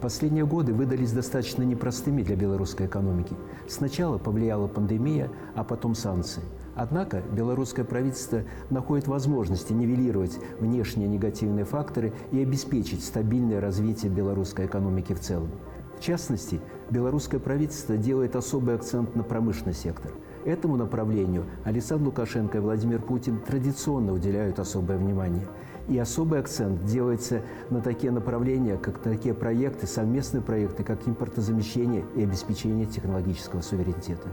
Последние годы выдались достаточно непростыми для белорусской экономики. Сначала повлияла пандемия, а потом санкции. Однако белорусское правительство находит возможности нивелировать внешние негативные факторы и обеспечить стабильное развитие белорусской экономики в целом. В частности, белорусское правительство делает особый акцент на промышленный сектор. Этому направлению Александр Лукашенко и Владимир Путин традиционно уделяют особое внимание – и особый акцент делается на такие направления, как такие проекты, совместные проекты, как импортозамещение и обеспечение технологического суверенитета.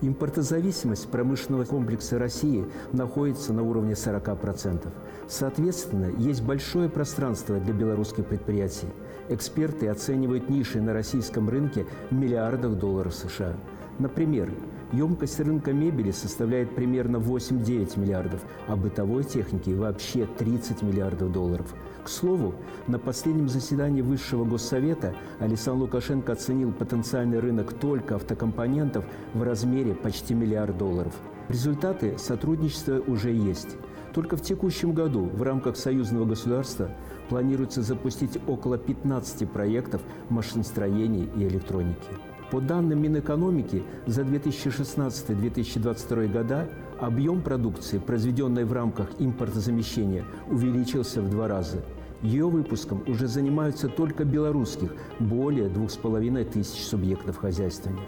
Импортозависимость промышленного комплекса России находится на уровне 40%. Соответственно, есть большое пространство для белорусских предприятий. Эксперты оценивают ниши на российском рынке в миллиардах долларов США. Например, Емкость рынка мебели составляет примерно 8-9 миллиардов, а бытовой техники вообще 30 миллиардов долларов. К слову, на последнем заседании Высшего Госсовета Александр Лукашенко оценил потенциальный рынок только автокомпонентов в размере почти миллиард долларов. Результаты сотрудничества уже есть. Только в текущем году в рамках союзного государства планируется запустить около 15 проектов машиностроения и электроники. По данным Минэкономики, за 2016-2022 года объем продукции, произведенной в рамках импортозамещения, увеличился в два раза. Ее выпуском уже занимаются только белорусских, более двух с половиной тысяч субъектов хозяйствования.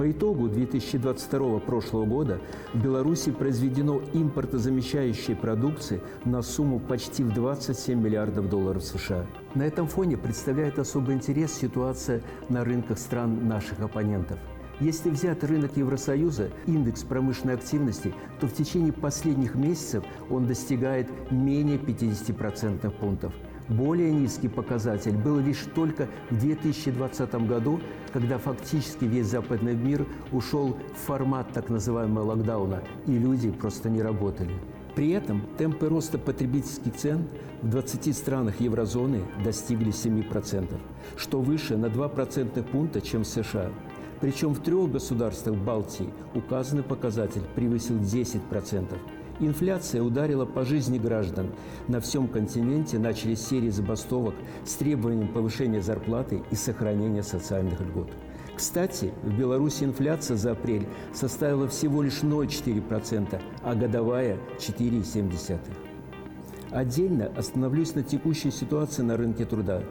По итогу 2022 прошлого года в Беларуси произведено импортозамещающей продукции на сумму почти в 27 миллиардов долларов США. На этом фоне представляет особый интерес ситуация на рынках стран наших оппонентов. Если взять рынок Евросоюза, индекс промышленной активности, то в течение последних месяцев он достигает менее 50% пунктов – более низкий показатель был лишь только в 2020 году, когда фактически весь западный мир ушел в формат так называемого локдауна, и люди просто не работали. При этом темпы роста потребительских цен в 20 странах еврозоны достигли 7%, что выше на 2 процентных пункта, чем в США. Причем в трех государствах Балтии указанный показатель превысил 10%. Инфляция ударила по жизни граждан. На всем континенте начались серии забастовок с требованием повышения зарплаты и сохранения социальных льгот. Кстати, в Беларуси инфляция за апрель составила всего лишь 0,4%, а годовая – 4,7%. Отдельно остановлюсь на текущей ситуации на рынке труда.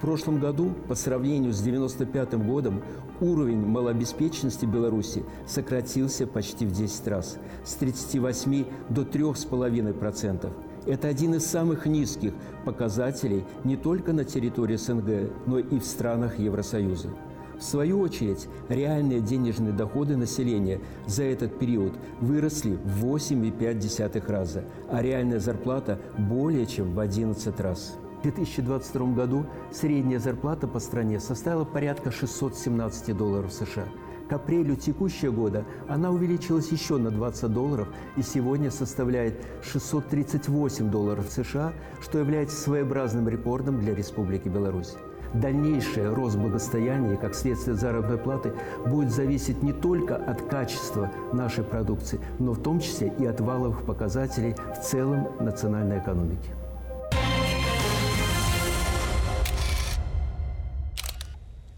В прошлом году, по сравнению с 1995 годом, уровень малообеспеченности Беларуси сократился почти в 10 раз – с 38 до 3,5%. Это один из самых низких показателей не только на территории СНГ, но и в странах Евросоюза. В свою очередь, реальные денежные доходы населения за этот период выросли в 8,5 раза, а реальная зарплата более чем в 11 раз. В 2022 году средняя зарплата по стране составила порядка 617 долларов США. К апрелю текущего года она увеличилась еще на 20 долларов и сегодня составляет 638 долларов США, что является своеобразным рекордом для Республики Беларусь. Дальнейший рост благосостояния, как следствие заработной платы, будет зависеть не только от качества нашей продукции, но в том числе и от валовых показателей в целом национальной экономики.